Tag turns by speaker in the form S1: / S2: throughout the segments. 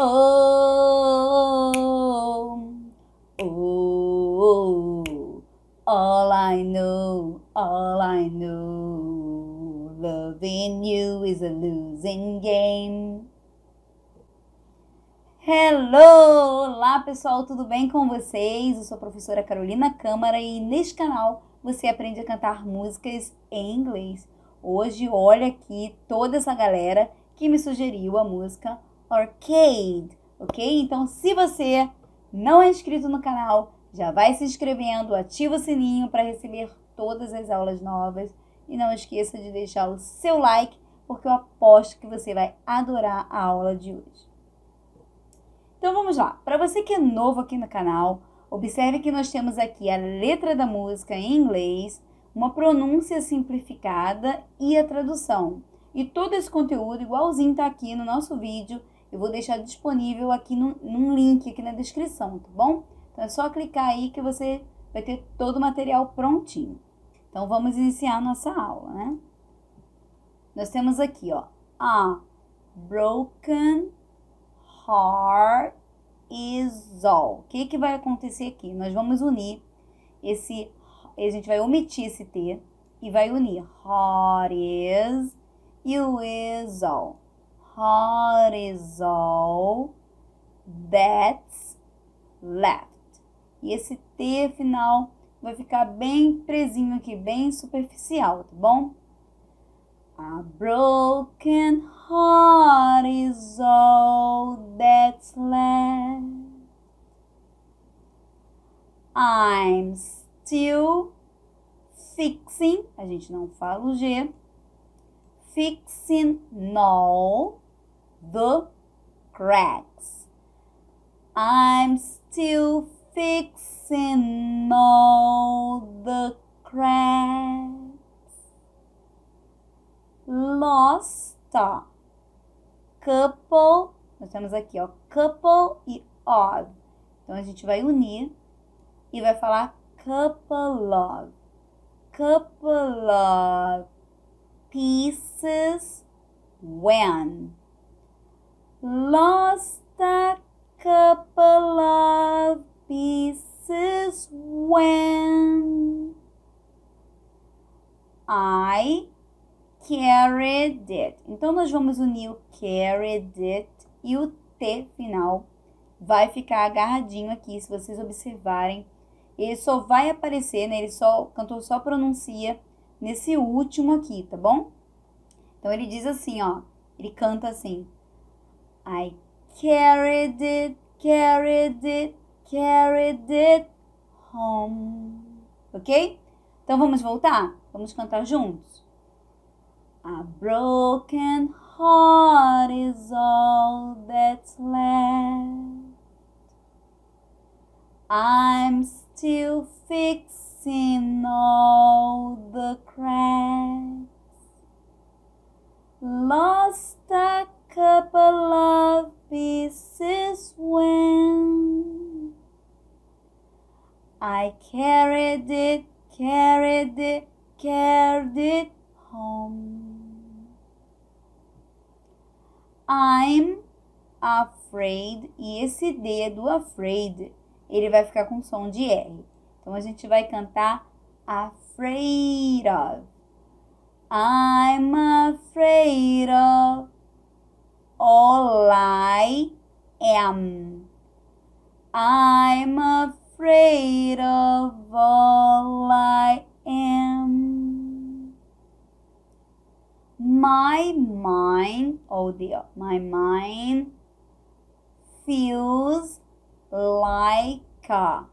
S1: Oh, oh, all I know, all I know, loving you is a losing game. Hello! Olá pessoal, tudo bem com vocês? Eu sou a professora Carolina Câmara e neste canal você aprende a cantar músicas em inglês. Hoje, olha aqui toda essa galera que me sugeriu a música Arcade, ok? Então, se você não é inscrito no canal, já vai se inscrevendo, ativa o sininho para receber todas as aulas novas e não esqueça de deixar o seu like, porque eu aposto que você vai adorar a aula de hoje. Então vamos lá. Para você que é novo aqui no canal, observe que nós temos aqui a letra da música em inglês, uma pronúncia simplificada e a tradução. E todo esse conteúdo igualzinho está aqui no nosso vídeo. Eu vou deixar disponível aqui no, num link aqui na descrição, tá bom? Então é só clicar aí que você vai ter todo o material prontinho. Então vamos iniciar nossa aula, né? Nós temos aqui, ó, a broken heart is all. O que, que vai acontecer aqui? Nós vamos unir esse, a gente vai omitir esse T e vai unir heart is e o is all. Heart is all that's left. E esse T final vai ficar bem presinho aqui, bem superficial, tá bom? A broken heart is all that's left. I'm still fixing, a gente não fala o G, fixing all the cracks. I'm still fixing all the cracks lost couple, nós temos aqui, ó, couple e of. Então, a gente vai unir e vai falar couple of. Couple of pieces when. Lost a couple of pieces when. I carried it. Então, nós vamos unir o carried it e o T final vai ficar agarradinho aqui, se vocês observarem. Ele só vai aparecer, né? Ele só, o cantor só pronuncia nesse último aqui, tá bom? Então, ele diz assim, ó. Ele canta assim. I carried it, carried it, carried it home. Ok? Então, vamos voltar? Vamos cantar juntos? A broken heart is all that's left. I'm still fixing all the cracks. Lost a esse D do afraid, ele vai ficar com som de R. Então, a gente vai cantar afraid of. I'm afraid of all I am. I'm afraid of all I am. My mind, oh dear, my mind feels like a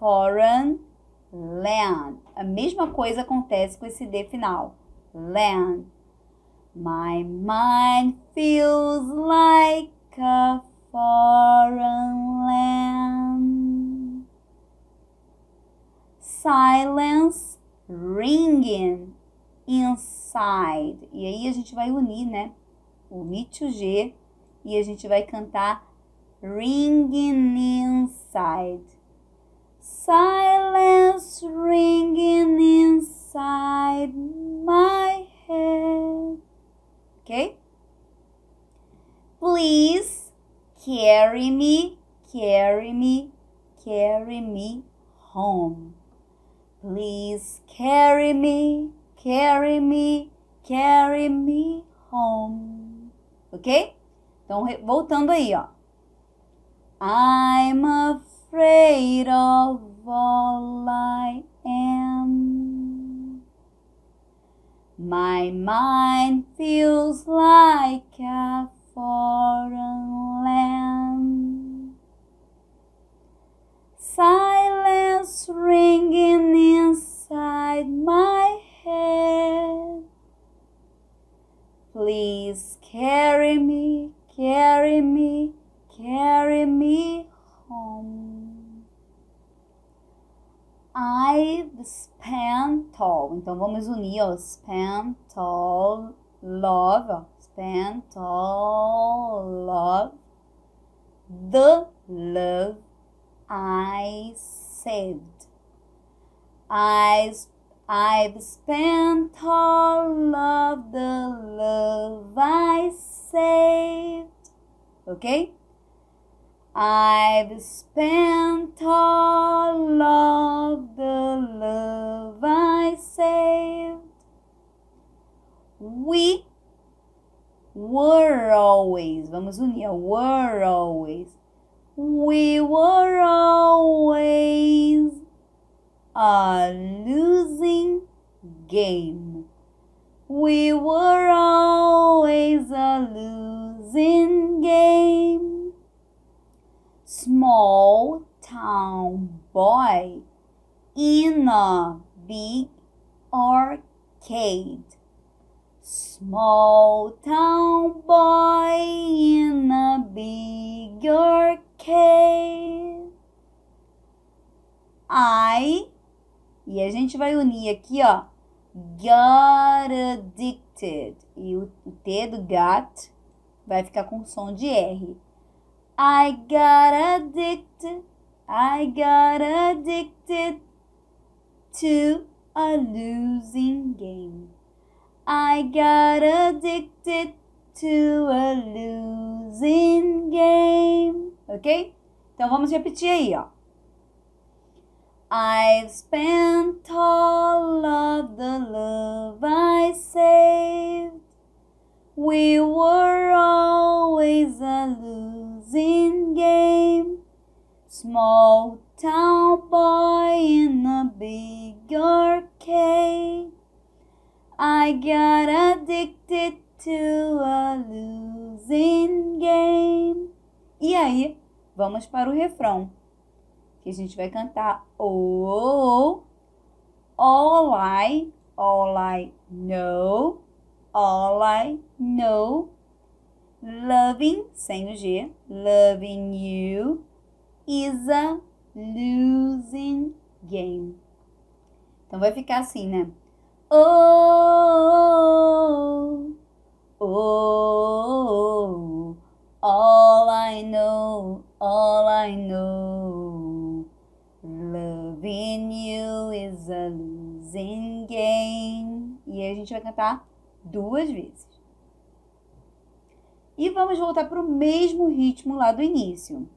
S1: foreign land. A mesma coisa acontece com esse D final. Land. My mind feels like a foreign land. Silence ringing inside. E aí a gente vai unir, né? Omite o G e a gente vai cantar ringing inside. Silence ringing inside my head. Ok? Please carry me, carry me, carry me home. Please carry me, carry me, carry me home. Ok? Então, voltando aí, ó. I'm afraid of all I am. My mind feels like a foreign land. Silence ringing inside my head. Please carry me, carry me, carry me home. I've spent all. Então vamos unir, ó. Spent all love. Spent all love. The love I saved. I, I've spent all of the love I saved. Okay? I've spent all of the love I saved. We were always, vamos unir, were always we were always a losing game. We were always a losing game. Small town boy in a big arcade. Small town boy in a big arcade. I e a gente vai unir aqui, ó, got addicted e o, T do got vai ficar com som de R. I got addicted, I got addicted to a losing game. I got addicted to a losing game. Ok? Então vamos repetir aí, ó. I've spent all of the love I saved. We were always a losing game. Small town boy in a big arcade. I got addicted to a losing game. E aí, vamos para o refrão. Que a gente vai cantar Oh, all I, all I know, all I know. Loving, sem o G, loving you is a losing game. Então vai ficar assim, né? Oh, oh, all I know, all I know, loving you is a losing game. E aí a gente vai cantar duas vezes. E vamos voltar para o mesmo ritmo lá do início.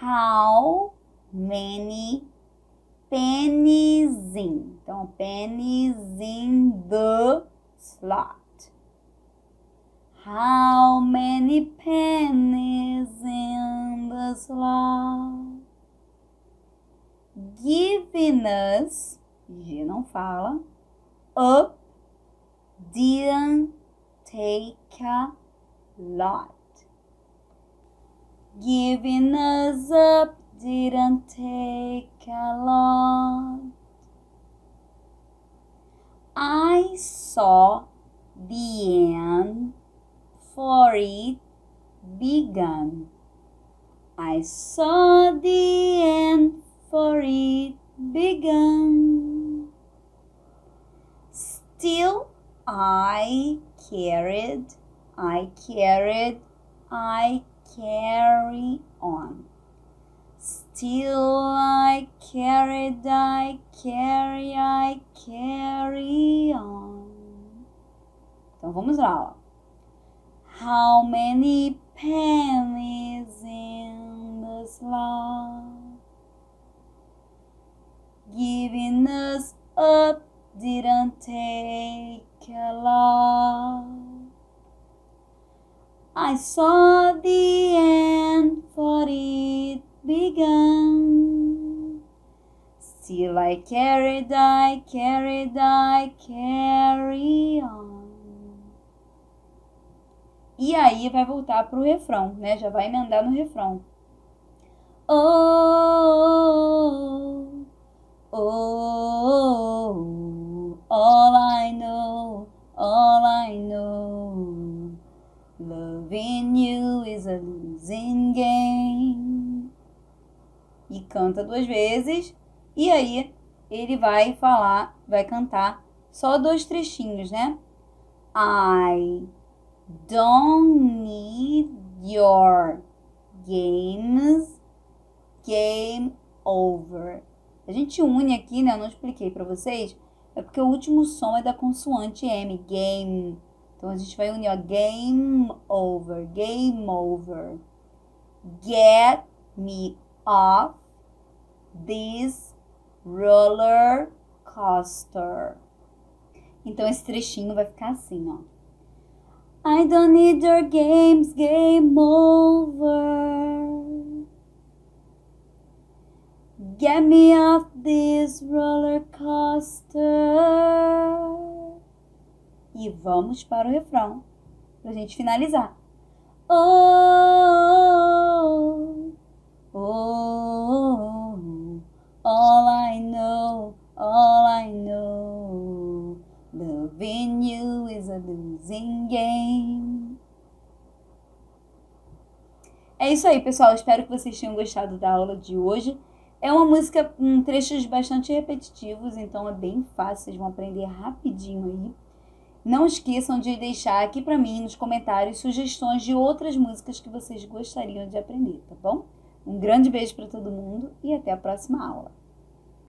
S1: How many pennies in. Então, pennies in the slot. How many pennies in the slot? Giving us, G não fala, up didn't take a lot. Giving us up didn't take a lot. I saw the end for it began. I saw the end for it began. Still I carried, I carried, I carry on. Still I carried, I carry, I carry on. Então vamos lá, ó. How many pennies love. Vai voltar pro refrão, né? Já vai emendar no refrão. Oh, oh, all I know, all I know, loving you is a losing game. E canta duas vezes, e aí ele vai falar, vai cantar só dois trechinhos, né? I don't need your games game over. A gente une aqui, né? Eu não expliquei para vocês. É porque o último som é da consoante M, game. Então a gente vai unir, ó, game over, game over. Get me off this roller coaster. Então esse trechinho vai ficar assim, ó. I don't need your games, game over. Get me off this roller coaster. E vamos para o refrão, para a gente finalizar. Oh, oh, all I know, all I know, you is a losing game. É isso aí, pessoal. Espero que vocês tenham gostado da aula de hoje. É uma música com trechos bastante repetitivos, então é bem fácil, vocês vão aprender rapidinho aí. Não esqueçam de deixar aqui para mim nos comentários sugestões de outras músicas que vocês gostariam de aprender, tá bom? Um grande beijo para todo mundo e até a próxima aula.